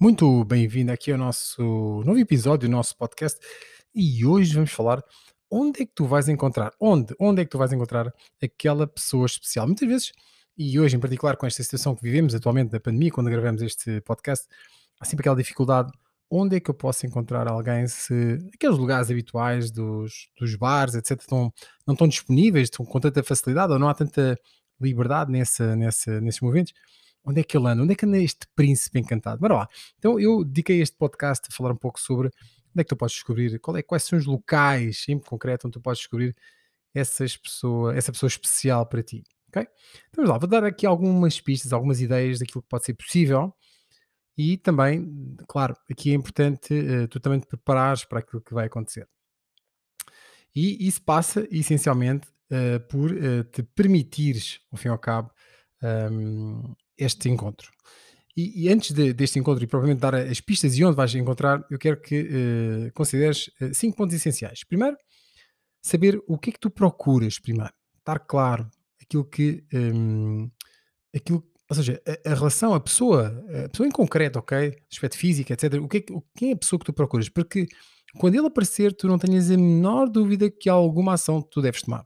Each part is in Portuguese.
Muito bem-vindo aqui ao nosso novo episódio do nosso podcast e hoje vamos falar onde é que tu vais encontrar, onde, onde é que tu vais encontrar aquela pessoa especial. Muitas vezes, e hoje em particular com esta situação que vivemos atualmente da pandemia, quando gravamos este podcast, há sempre aquela dificuldade, onde é que eu posso encontrar alguém se aqueles lugares habituais dos, dos bares, etc, estão, não estão disponíveis, estão com tanta facilidade ou não há tanta liberdade nessa, nessa, nesses movimentos onde é que ele anda? Onde é que anda este príncipe encantado? Bora lá. Então eu dediquei este podcast a falar um pouco sobre onde é que tu podes descobrir, qual é, quais são os locais em concreto onde tu podes descobrir essas pessoa, essa pessoa especial para ti. Ok? Então vamos lá, vou dar aqui algumas pistas, algumas ideias daquilo que pode ser possível e também, claro, aqui é importante uh, tu também te preparares para aquilo que vai acontecer. E isso passa essencialmente uh, por uh, te permitires, ao fim e ao cabo, um, este encontro. E, e antes de, deste encontro e provavelmente dar as pistas e onde vais encontrar, eu quero que uh, consideres uh, cinco pontos essenciais. Primeiro, saber o que é que tu procuras primeiro. Estar claro aquilo que. Um, aquilo, ou seja, a, a, relação, a pessoa, a pessoa em concreto, ok? Aspecto físico, etc. O que é, o, quem é a pessoa que tu procuras? Porque quando ele aparecer, tu não tenhas a menor dúvida que há alguma ação que tu deves tomar.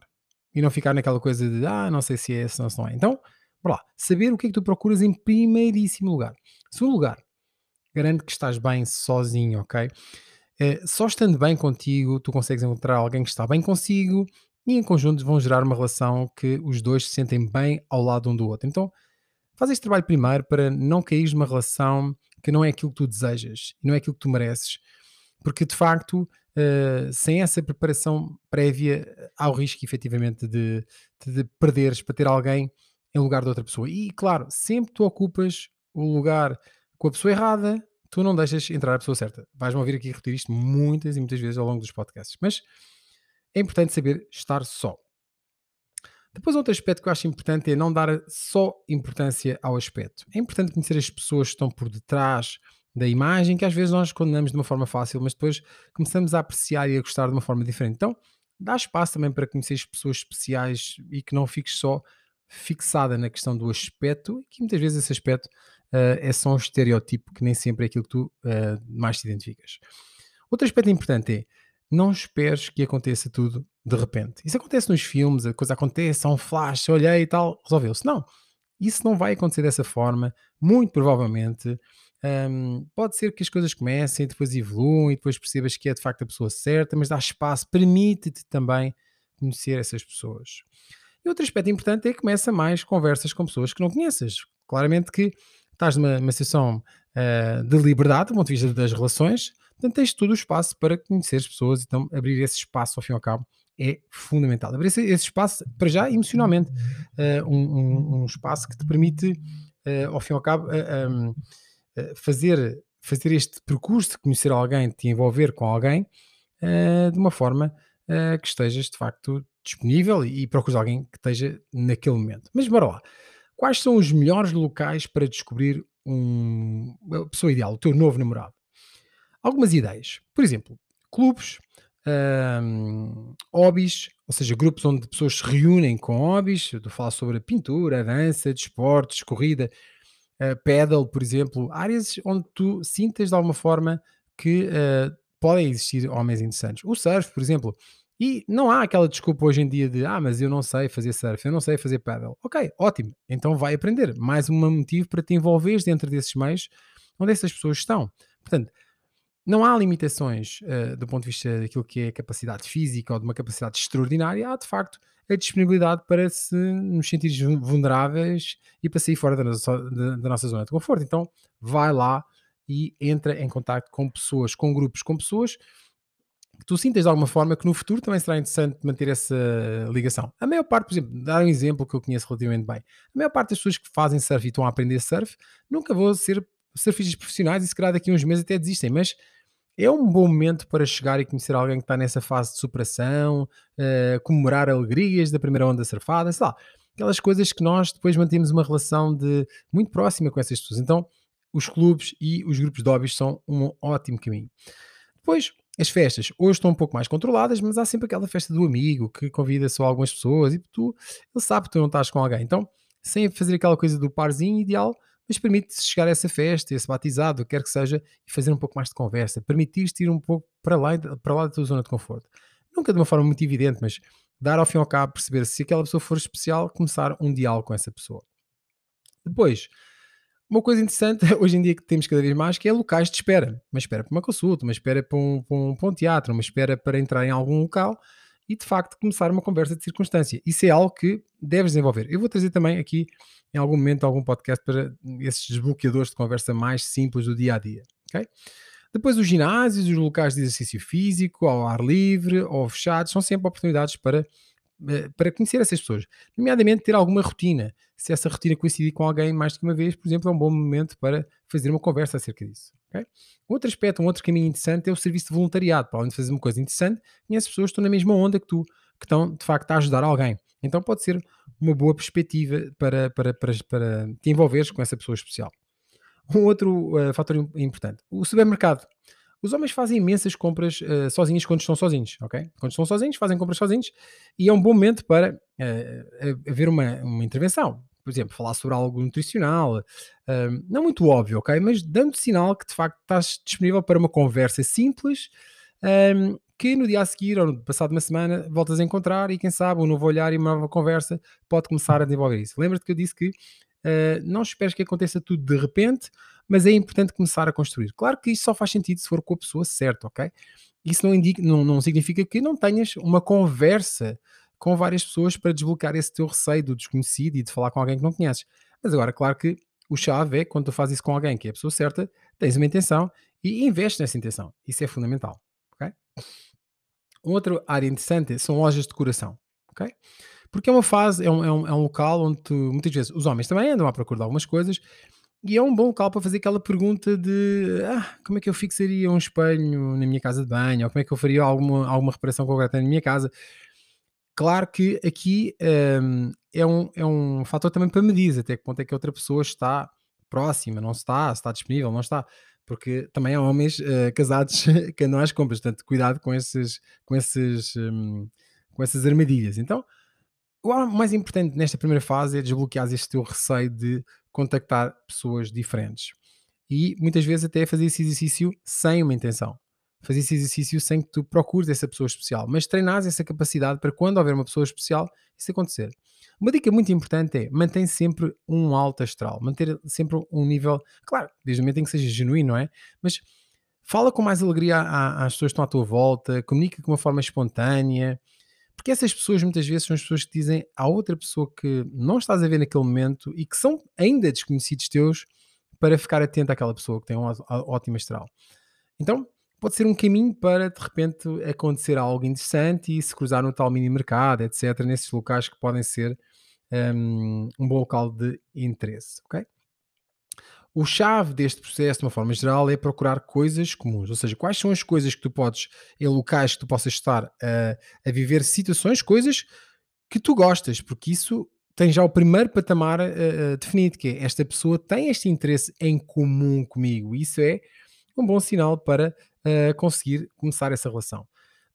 E não ficar naquela coisa de, ah, não sei se é, se não, se não é. Então, Lá, saber o que é que tu procuras em primeiríssimo lugar. Segundo lugar, garante que estás bem sozinho, ok? É, só estando bem contigo, tu consegues encontrar alguém que está bem consigo e em conjunto vão gerar uma relação que os dois se sentem bem ao lado um do outro. Então, faz este trabalho primeiro para não cair numa relação que não é aquilo que tu desejas não é aquilo que tu mereces. Porque, de facto, uh, sem essa preparação prévia, há o risco, efetivamente, de, de perderes para ter alguém em lugar de outra pessoa. E claro, sempre tu ocupas o lugar com a pessoa errada, tu não deixas entrar a pessoa certa. Vais-me ouvir aqui repetir isto muitas e muitas vezes ao longo dos podcasts, mas é importante saber estar só. Depois, outro aspecto que eu acho importante é não dar só importância ao aspecto. É importante conhecer as pessoas que estão por detrás da imagem, que às vezes nós condenamos de uma forma fácil, mas depois começamos a apreciar e a gostar de uma forma diferente. Então, dá espaço também para conhecer as pessoas especiais e que não fiques só fixada na questão do aspecto, e que muitas vezes esse aspecto uh, é só um estereótipo que nem sempre é aquilo que tu uh, mais te identificas. Outro aspecto importante é não esperes que aconteça tudo de repente. Isso acontece nos filmes, a coisa acontece, há um flash, olhei e tal, resolveu-se. Não, isso não vai acontecer dessa forma, muito provavelmente. Um, pode ser que as coisas comecem, depois evoluam e depois percebas que é de facto a pessoa certa, mas dá espaço, permite-te também conhecer essas pessoas. E outro aspecto importante é que começa mais conversas com pessoas que não conheces. Claramente que estás numa, numa situação uh, de liberdade, do ponto de vista das relações, portanto tens todo o espaço para conhecer as pessoas, então abrir esse espaço ao fim e ao cabo é fundamental. Abrir esse, esse espaço, para já, emocionalmente, uh, um, um, um, espaço que te permite, uh, ao fim e ao cabo, um, fazer, fazer este percurso de conhecer alguém, de te envolver com alguém, de uma forma que estejas, de facto, disponível e, procuras alguém que esteja naquele momento. Mas bora lá. Quais são os melhores locais para descobrir um, a pessoa ideal, o teu novo namorado? Algumas ideias. Por exemplo, clubes, um, hobbies, ou seja, grupos onde pessoas se reúnem com hobbies. Eu falar sobre a pintura, a dança, desportos, corrida, uh, pedal, por exemplo. Áreas onde tu sintas de alguma forma que uh, podem existir homens interessantes. O surf, por exemplo e não há aquela desculpa hoje em dia de ah, mas eu não sei fazer surf, eu não sei fazer paddle. Ok, ótimo, então vai aprender. Mais um motivo para te envolveres dentro desses meios onde essas pessoas estão. Portanto, não há limitações uh, do ponto de vista daquilo que é capacidade física ou de uma capacidade extraordinária, há de facto a disponibilidade para se nos sentir vulneráveis e para sair fora da nossa, da, da nossa zona de conforto. Então, vai lá e entra em contato com pessoas, com grupos, com pessoas que tu sintas de alguma forma que no futuro também será interessante manter essa ligação. A maior parte, por exemplo, dar um exemplo que eu conheço relativamente bem, a maior parte das pessoas que fazem surf e estão a aprender surf nunca vão ser surfistas profissionais e se calhar daqui a uns meses até desistem, mas é um bom momento para chegar e conhecer alguém que está nessa fase de superação, uh, comemorar alegrias da primeira onda surfada, sei lá, aquelas coisas que nós depois mantemos uma relação de muito próxima com essas pessoas. Então, os clubes e os grupos de hobbies são um ótimo caminho. Depois, as festas hoje estão um pouco mais controladas, mas há sempre aquela festa do amigo que convida só algumas pessoas e tu, ele sabe que tu não estás com alguém. Então, sem fazer aquela coisa do parzinho ideal, mas permite-se chegar a essa festa, esse batizado, quer que seja, e fazer um pouco mais de conversa, permitir-te ir um pouco para lá, para lá da tua zona de conforto. Nunca de uma forma muito evidente, mas dar ao fim e ao cabo, perceber se aquela pessoa for especial, começar um diálogo com essa pessoa. Depois, uma coisa interessante hoje em dia que temos cada vez mais que é locais de espera. Uma espera para uma consulta, uma espera para um, para um, para um teatro, uma espera para entrar em algum local e de facto começar uma conversa de circunstância. Isso é algo que deves desenvolver. Eu vou trazer também aqui em algum momento algum podcast para esses desbloqueadores de conversa mais simples do dia a dia. Okay? Depois os ginásios, os locais de exercício físico, ao ar livre ou fechados, são sempre oportunidades para para conhecer essas pessoas, nomeadamente ter alguma rotina. Se essa rotina coincidir com alguém mais que uma vez, por exemplo, é um bom momento para fazer uma conversa acerca disso. Okay? Outro aspecto, um outro caminho interessante é o serviço de voluntariado. Para além de fazer uma coisa interessante, conheces pessoas que estão na mesma onda que tu, que estão de facto a ajudar alguém. Então pode ser uma boa perspectiva para, para, para, para te envolveres com essa pessoa especial. Um outro uh, fator importante, o supermercado. Os homens fazem imensas compras uh, sozinhos quando estão sozinhos, ok? Quando estão sozinhos, fazem compras sozinhos e é um bom momento para uh, haver uma, uma intervenção. Por exemplo, falar sobre algo nutricional, uh, não muito óbvio, ok? Mas dando sinal que de facto estás disponível para uma conversa simples um, que no dia a seguir ou no passado uma semana voltas a encontrar e quem sabe um novo olhar e uma nova conversa pode começar a desenvolver isso. Lembra-te que eu disse que uh, não esperes que aconteça tudo de repente, mas é importante começar a construir. Claro que isso só faz sentido se for com a pessoa certa, ok? Isso não, indica, não, não significa que não tenhas uma conversa com várias pessoas para desbloquear esse teu receio do desconhecido e de falar com alguém que não conheces. Mas agora, claro que o chave é quando tu fazes isso com alguém que é a pessoa certa, tens uma intenção e investes nessa intenção. Isso é fundamental, ok? Outra área interessante são lojas de decoração, ok? Porque é uma fase, é um, é um, é um local onde tu, muitas vezes os homens também andam à procura de algumas coisas e é um bom local para fazer aquela pergunta de ah, como é que eu fixaria um espelho na minha casa de banho, ou como é que eu faria alguma, alguma reparação concreta na minha casa. Claro que aqui um, é, um, é um fator também para medir até que ponto é que a outra pessoa está próxima, não está, está disponível, não está. Porque também há homens uh, casados que andam às compras, portanto, cuidado com, esses, com, esses, um, com essas armadilhas. Então, o mais importante nesta primeira fase é desbloquear este teu receio de contactar pessoas diferentes. E muitas vezes até fazer esse exercício sem uma intenção. Fazer esse exercício sem que tu procures essa pessoa especial, mas treinares essa capacidade para quando houver uma pessoa especial, isso acontecer. Uma dica muito importante é mantém sempre um alto astral, manter sempre um nível, claro, desde o momento em que seja genuíno, não é? Mas fala com mais alegria às pessoas que estão à tua volta, comunica de uma forma espontânea, porque essas pessoas muitas vezes são as pessoas que dizem à outra pessoa que não estás a ver naquele momento e que são ainda desconhecidos teus para ficar atento àquela pessoa que tem um ótimo astral. Então, pode ser um caminho para de repente acontecer algo interessante e se cruzar no tal mini mercado, etc., nesses locais que podem ser um, um bom local de interesse, ok? O chave deste processo, de uma forma geral, é procurar coisas comuns. Ou seja, quais são as coisas que tu podes, em locais que tu possas estar a, a viver situações, coisas que tu gostas, porque isso tem já o primeiro patamar uh, definido, que é esta pessoa tem este interesse em comum comigo. Isso é um bom sinal para uh, conseguir começar essa relação.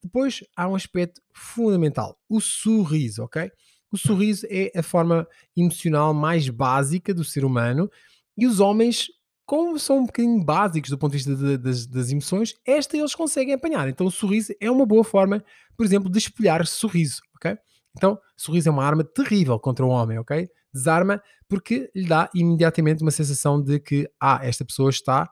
Depois há um aspecto fundamental, o sorriso, ok? O sorriso é a forma emocional mais básica do ser humano e os homens, como são um bocadinho básicos do ponto de vista de, das, das, emoções, esta eles conseguem apanhar. Então o sorriso é uma boa forma, por exemplo, de espelhar sorriso, ok? Então, sorriso é uma arma terrível contra o homem, ok? Desarma porque lhe dá imediatamente uma sensação de que, ah, esta pessoa está,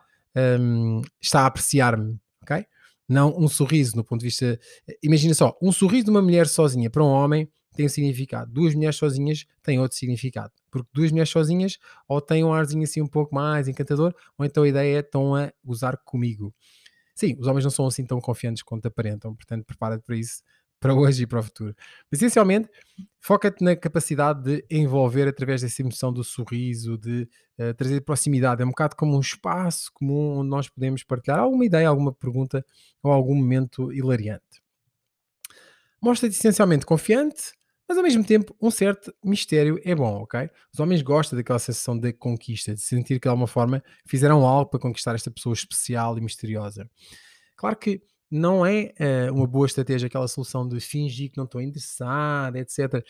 um, está a apreciar-me, ok? Não um sorriso no ponto de vista. Imagina só, um sorriso de uma mulher sozinha para um homem tem um significado. Duas mulheres sozinhas têm outro significado. Porque duas mulheres sozinhas ou têm um arzinho assim um pouco mais encantador, ou então a ideia é estão a usar comigo. Sim, os homens não são assim tão confiantes quanto aparentam, portanto prepara-te para isso, para hoje e para o futuro. Essencialmente, foca-te na capacidade de envolver através dessa emoção do sorriso, de uh, trazer proximidade. É um bocado como um espaço comum onde nós podemos partilhar alguma ideia, alguma pergunta ou algum momento hilariante. Mostra-te essencialmente confiante, mas ao mesmo tempo, um certo mistério é bom, ok? Os homens gostam daquela sensação de conquista, de sentir que de alguma forma fizeram algo para conquistar esta pessoa especial e misteriosa. Claro que não é uh, uma boa estratégia aquela solução de fingir que não estou interessado, etc.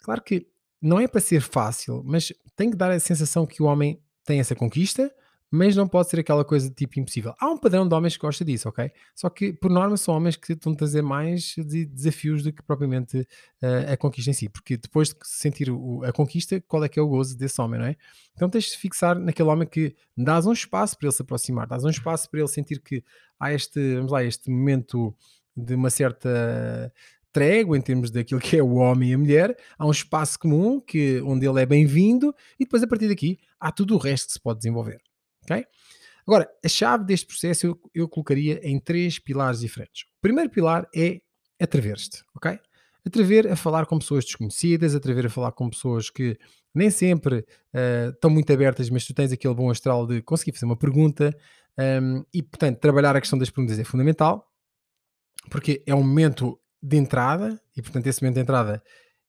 Claro que não é para ser fácil, mas tem que dar a sensação que o homem tem essa conquista, mas não pode ser aquela coisa de tipo impossível. Há um padrão de homens que gosta disso, ok? Só que, por norma, são homens que a trazer mais de desafios do que propriamente uh, a conquista em si, porque depois de sentir o, a conquista, qual é que é o gozo desse homem, não é? Então tens de fixar naquele homem que dás um espaço para ele se aproximar, dás um espaço para ele sentir que há este, vamos lá, este momento de uma certa trégua em termos daquilo que é o homem e a mulher, há um espaço comum que, onde ele é bem-vindo e depois a partir daqui há tudo o resto que se pode desenvolver. Ok? Agora, a chave deste processo eu, eu colocaria em três pilares diferentes. O primeiro pilar é atrever-te, ok? Atrever a falar com pessoas desconhecidas, atrever a falar com pessoas que nem sempre uh, estão muito abertas, mas tu tens aquele bom astral de conseguir fazer uma pergunta um, e, portanto, trabalhar a questão das perguntas é fundamental, porque é um momento de entrada e, portanto, esse momento de entrada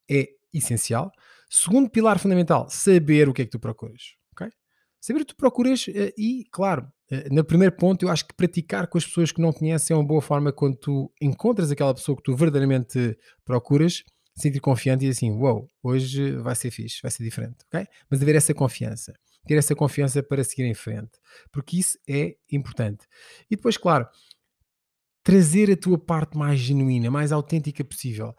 é essencial. Segundo pilar fundamental, saber o que é que tu procuras. Saber que tu procuras eh, e, claro, eh, no primeiro ponto, eu acho que praticar com as pessoas que não conhecem é uma boa forma quando tu encontras aquela pessoa que tu verdadeiramente procuras, sentir confiante e assim, wow, hoje vai ser fixe, vai ser diferente, ok? Mas haver essa confiança, ter essa confiança para seguir em frente, porque isso é importante. E depois, claro, trazer a tua parte mais genuína, mais autêntica possível.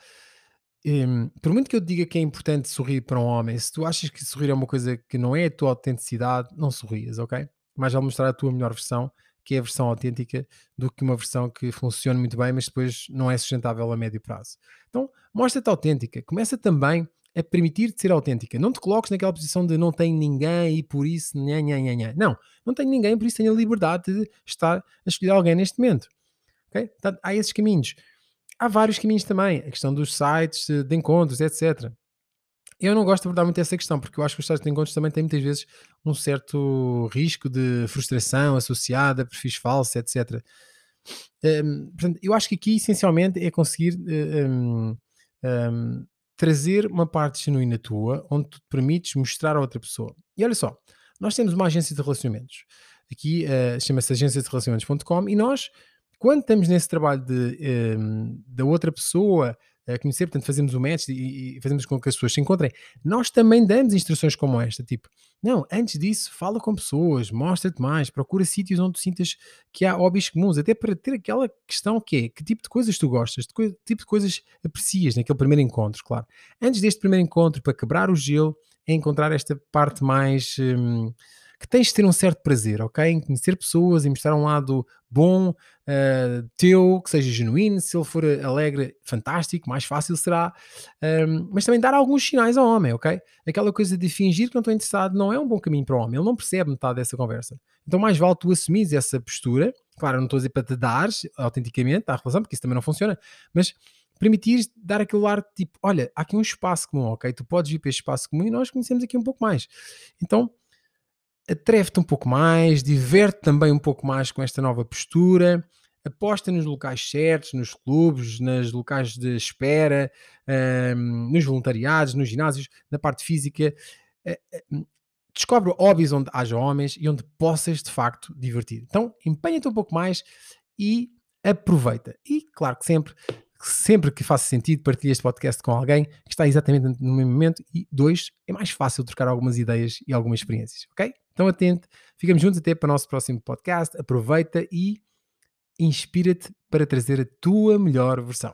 Um, por muito que eu diga que é importante sorrir para um homem, se tu achas que sorrir é uma coisa que não é a tua autenticidade, não sorrias, ok? Mais vale mostrar a tua melhor versão, que é a versão autêntica, do que uma versão que funcione muito bem, mas depois não é sustentável a médio prazo. Então, mostra-te autêntica. Começa também a permitir-te ser autêntica. Não te coloques naquela posição de não tenho ninguém e por isso, nha, nha, nha, nha. Não, não tenho ninguém, por isso tenho a liberdade de estar a escolher alguém neste momento. Okay? Portanto, há esses caminhos. Há vários caminhos também, a questão dos sites de encontros, etc. Eu não gosto de abordar muito essa questão, porque eu acho que os sites de encontros também têm muitas vezes um certo risco de frustração associada, perfis falsos, etc. Um, portanto, eu acho que aqui essencialmente é conseguir um, um, trazer uma parte genuína tua, onde tu te permites mostrar a outra pessoa. E olha só, nós temos uma agência de relacionamentos. Aqui uh, chama-se agência de relacionamentos.com e nós quando estamos nesse trabalho de, um, da outra pessoa a conhecer, portanto, fazemos o match e, fazemos com que as pessoas se encontrem, nós também damos instruções como esta, tipo, não, antes disso, fala com pessoas, mostra-te mais, procura sítios onde sintas que há hobbies comuns, até para ter aquela questão que é, que tipo de coisas tu gostas, que tipo de coisas aprecias naquele primeiro encontro, claro. Antes deste primeiro encontro, para quebrar o gelo, é encontrar esta parte mais... Hum, que tens de ter um certo prazer, ok? Em conhecer pessoas, e mostrar um lado bom uh, teu, que seja genuíno. Se ele for alegre, fantástico, mais fácil será. Um, mas também dar alguns sinais ao homem, ok? Aquela coisa de fingir que não estou interessado não é um bom caminho para o homem. Ele não percebe metade dessa conversa. Então, mais vale tu assumires essa postura. Claro, não estou a dizer para te dar autenticamente à relação, porque isso também não funciona, mas permitir dar aquele ar tipo: olha, há aqui um espaço comum, ok? Tu podes vir para este espaço comum e nós conhecemos aqui um pouco mais. Então atreve-te um pouco mais, diverte também um pouco mais com esta nova postura, aposta nos locais certos, nos clubes, nos locais de espera, nos voluntariados, nos ginásios, na parte física. Eh, eh, descobre hobbies onde haja homens e onde possas de facto divertir. Então, empenha-te um pouco mais e aproveita. E claro que sempre sempre que faça sentido, partilhe este podcast com alguém que está exatamente no mesmo momento. E dois, é mais fácil trocar algumas ideias e algumas experiências, ok? Então atente, ficamos juntos até para o nosso próximo podcast. Aproveita e inspira-te para trazer a tua melhor versão.